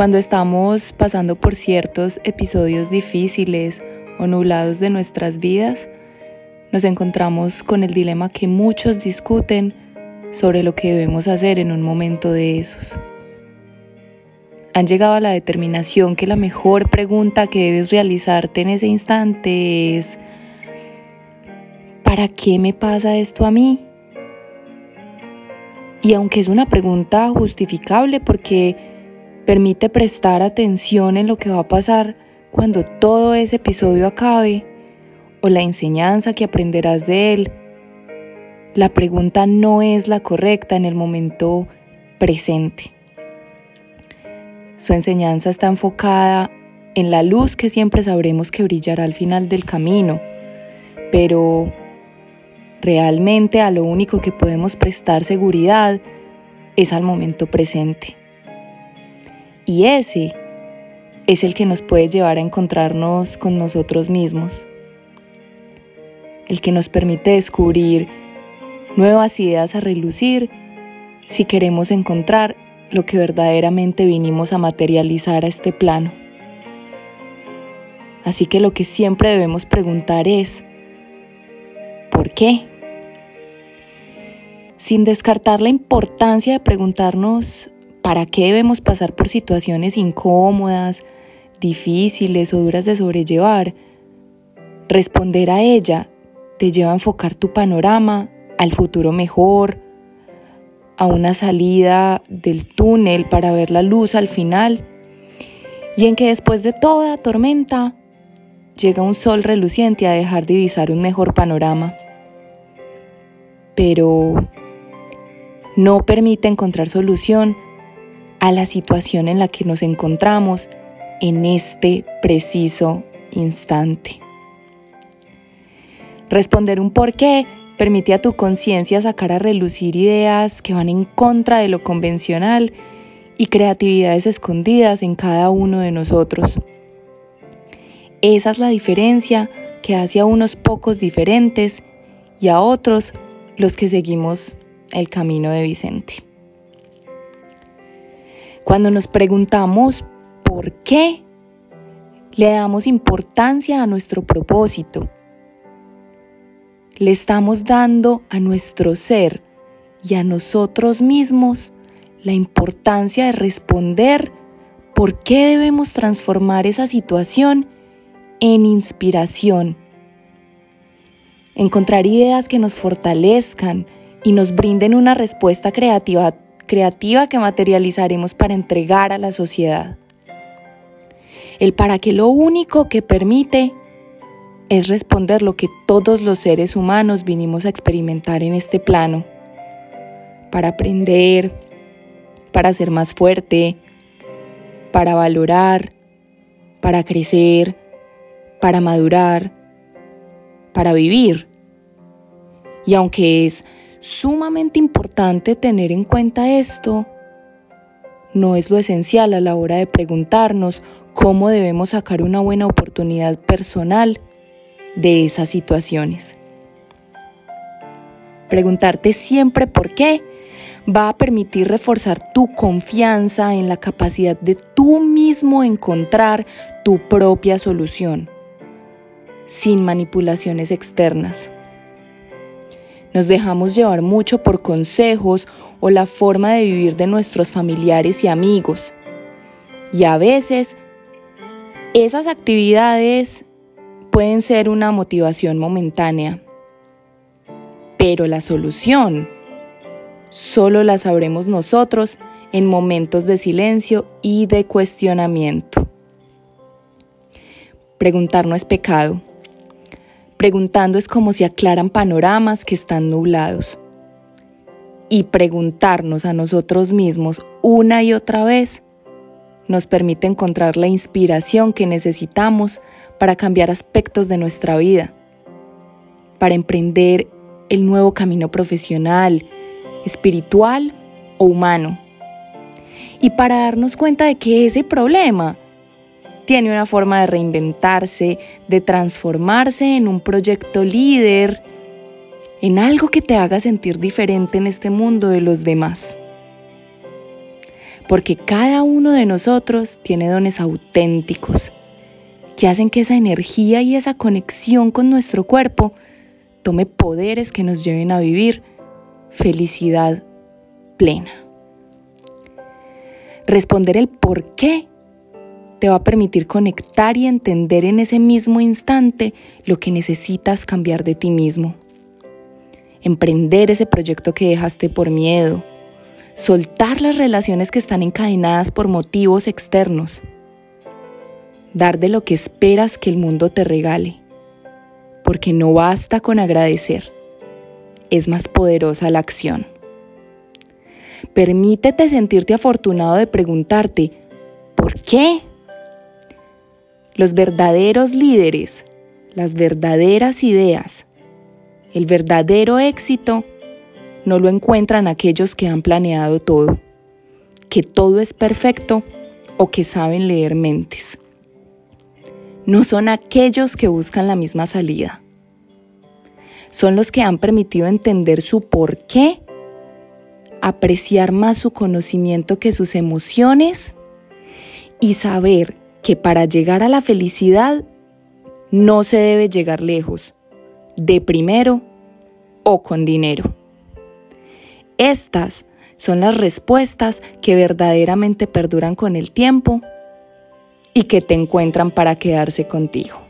Cuando estamos pasando por ciertos episodios difíciles o nublados de nuestras vidas, nos encontramos con el dilema que muchos discuten sobre lo que debemos hacer en un momento de esos. Han llegado a la determinación que la mejor pregunta que debes realizarte en ese instante es, ¿para qué me pasa esto a mí? Y aunque es una pregunta justificable porque permite prestar atención en lo que va a pasar cuando todo ese episodio acabe o la enseñanza que aprenderás de él, la pregunta no es la correcta en el momento presente. Su enseñanza está enfocada en la luz que siempre sabremos que brillará al final del camino, pero realmente a lo único que podemos prestar seguridad es al momento presente. Y ese es el que nos puede llevar a encontrarnos con nosotros mismos, el que nos permite descubrir nuevas ideas a relucir si queremos encontrar lo que verdaderamente vinimos a materializar a este plano. Así que lo que siempre debemos preguntar es, ¿por qué? Sin descartar la importancia de preguntarnos para qué debemos pasar por situaciones incómodas, difíciles o duras de sobrellevar, responder a ella te lleva a enfocar tu panorama al futuro mejor, a una salida del túnel para ver la luz al final y en que después de toda tormenta llega un sol reluciente a dejar divisar un mejor panorama. Pero no permite encontrar solución a la situación en la que nos encontramos en este preciso instante. Responder un por qué Permite a tu conciencia sacar a relucir ideas que van en contra de lo convencional y creatividades escondidas en cada uno de nosotros. Esa es la diferencia que hace a unos pocos diferentes y a otros los que seguimos el camino de Vicente. Cuando nos preguntamos por qué, le damos importancia a nuestro propósito le estamos dando a nuestro ser y a nosotros mismos la importancia de responder por qué debemos transformar esa situación en inspiración. Encontrar ideas que nos fortalezcan y nos brinden una respuesta creativa, creativa que materializaremos para entregar a la sociedad. El para qué lo único que permite es responder lo que todos los seres humanos vinimos a experimentar en este plano, para aprender, para ser más fuerte, para valorar, para crecer, para madurar, para vivir. Y aunque es sumamente importante tener en cuenta esto, no es lo esencial a la hora de preguntarnos cómo debemos sacar una buena oportunidad personal de esas situaciones. Preguntarte siempre por qué va a permitir reforzar tu confianza en la capacidad de tú mismo encontrar tu propia solución, sin manipulaciones externas. Nos dejamos llevar mucho por consejos o la forma de vivir de nuestros familiares y amigos. Y a veces esas actividades pueden ser una motivación momentánea, pero la solución solo la sabremos nosotros en momentos de silencio y de cuestionamiento. Preguntar no es pecado. Preguntando es como si aclaran panoramas que están nublados. Y preguntarnos a nosotros mismos una y otra vez nos permite encontrar la inspiración que necesitamos para cambiar aspectos de nuestra vida, para emprender el nuevo camino profesional, espiritual o humano. Y para darnos cuenta de que ese problema tiene una forma de reinventarse, de transformarse en un proyecto líder, en algo que te haga sentir diferente en este mundo de los demás. porque cada uno de nosotros tiene dones auténticos que hacen que esa energía y esa conexión con nuestro cuerpo tome poderes que nos lleven a vivir felicidad plena. Responder el por qué te va a permitir conectar y entender en ese mismo instante lo que necesitas cambiar de ti mismo. Emprender ese proyecto que dejaste por miedo. Soltar las relaciones que están encadenadas por motivos externos. Dar de lo que esperas que el mundo te regale. Porque no basta con agradecer. Es más poderosa la acción. Permítete sentirte afortunado de preguntarte, ¿por qué? Los verdaderos líderes, las verdaderas ideas, el verdadero éxito no lo encuentran aquellos que han planeado todo, que todo es perfecto o que saben leer mentes. No son aquellos que buscan la misma salida. Son los que han permitido entender su por qué, apreciar más su conocimiento que sus emociones y saber que para llegar a la felicidad no se debe llegar lejos, de primero o con dinero. Estas son las respuestas que verdaderamente perduran con el tiempo y que te encuentran para quedarse contigo.